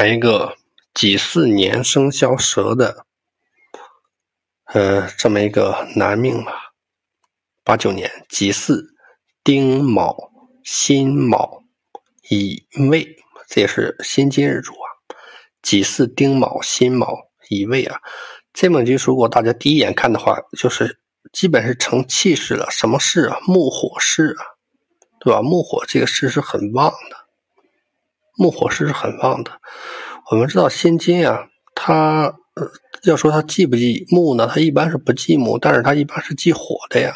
谈一个己巳年生肖蛇的，呃，这么一个男命吧。八九年己巳、丁卯、辛卯、乙未，这也是辛金日主啊。己巳、丁卯、辛卯、乙未啊，这本局如果大家第一眼看的话，就是基本是成气势了。什么势啊？木火势啊，对吧？木火这个势是很旺的。木火势是很旺的，我们知道辛金啊，它呃要说它忌不忌木呢？它一般是不忌木，但是它一般是忌火的呀，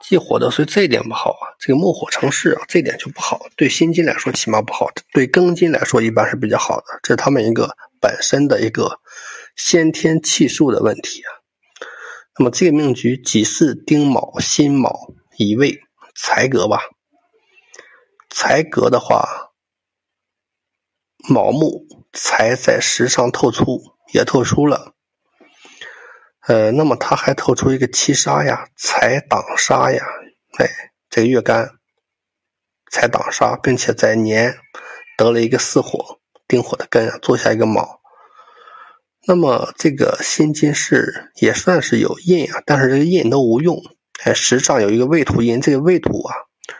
忌火的，所以这一点不好啊。这个木火成势啊，这点就不好。对辛金来说起码不好，对庚金来说一般是比较好的，这是他们一个本身的一个先天气数的问题啊。那么这个命局己巳、丁卯、辛卯、乙未财格吧，财格的话。卯木财在时上透出，也透出了。呃，那么它还透出一个七杀呀，财挡杀呀，哎，这个月干财挡杀，并且在年得了一个巳火，丁火的根啊，做下一个卯。那么这个辛金是也算是有印啊，但是这个印都无用。哎，时上有一个未土印，这个未土啊，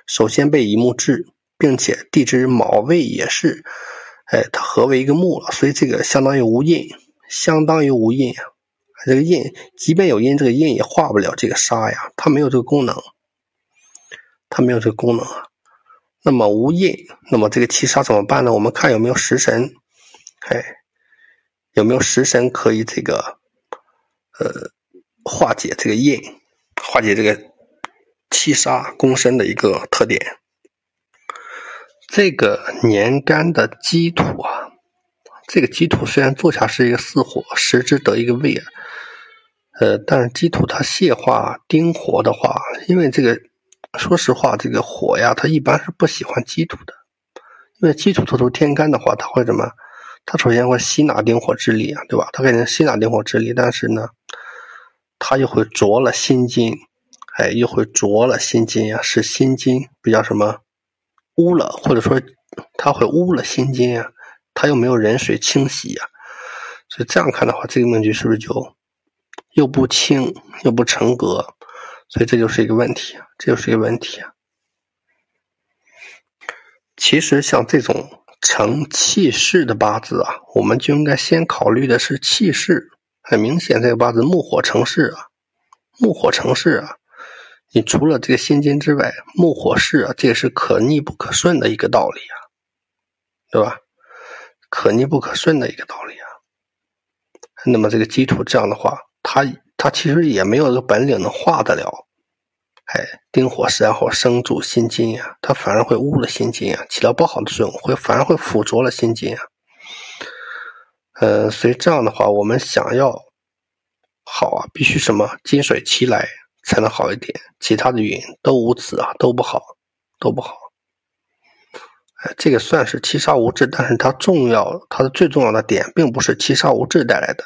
首先被乙木制，并且地支卯未也是。哎，它合为一个木了，所以这个相当于无印，相当于无印呀。这个印，即便有印，这个印也化不了这个沙呀，它没有这个功能，它没有这个功能啊。那么无印，那么这个七杀怎么办呢？我们看有没有食神，哎，有没有食神可以这个，呃，化解这个印，化解这个七杀攻身的一个特点。这个年干的基土啊，这个基土虽然坐下是一个巳火，食之得一个未啊，呃，但是基土它泄化丁火的话，因为这个，说实话，这个火呀，它一般是不喜欢基土的，因为基土透出天干的话，它会什么？它首先会吸纳丁火之力啊，对吧？它肯定吸纳丁火之力，但是呢，它又会浊了心金，哎，又会浊了心金呀，使心金比较什么？污了，或者说它会污了心经啊，它又没有人水清洗呀，所以这样看的话，这个命局是不是就又不清又不成格？所以这就是一个问题啊，这就是一个问题啊。其实像这种成气势的八字啊，我们就应该先考虑的是气势。很明显，这个八字木火成势啊，木火成势啊。你除了这个辛金之外，木火势啊，这也是可逆不可顺的一个道理啊，对吧？可逆不可顺的一个道理啊。那么这个基础这样的话，它它其实也没有个本领能化得了。哎，丁火然后生主辛金呀，它反而会误了辛金啊，起到不好的作用，会反而会附着了辛金啊。呃，所以这样的话，我们想要好啊，必须什么金水齐来。才能好一点，其他的云都无此啊，都不好，都不好。哎，这个算是七杀无制，但是它重要，它的最重要的点，并不是七杀无制带来的。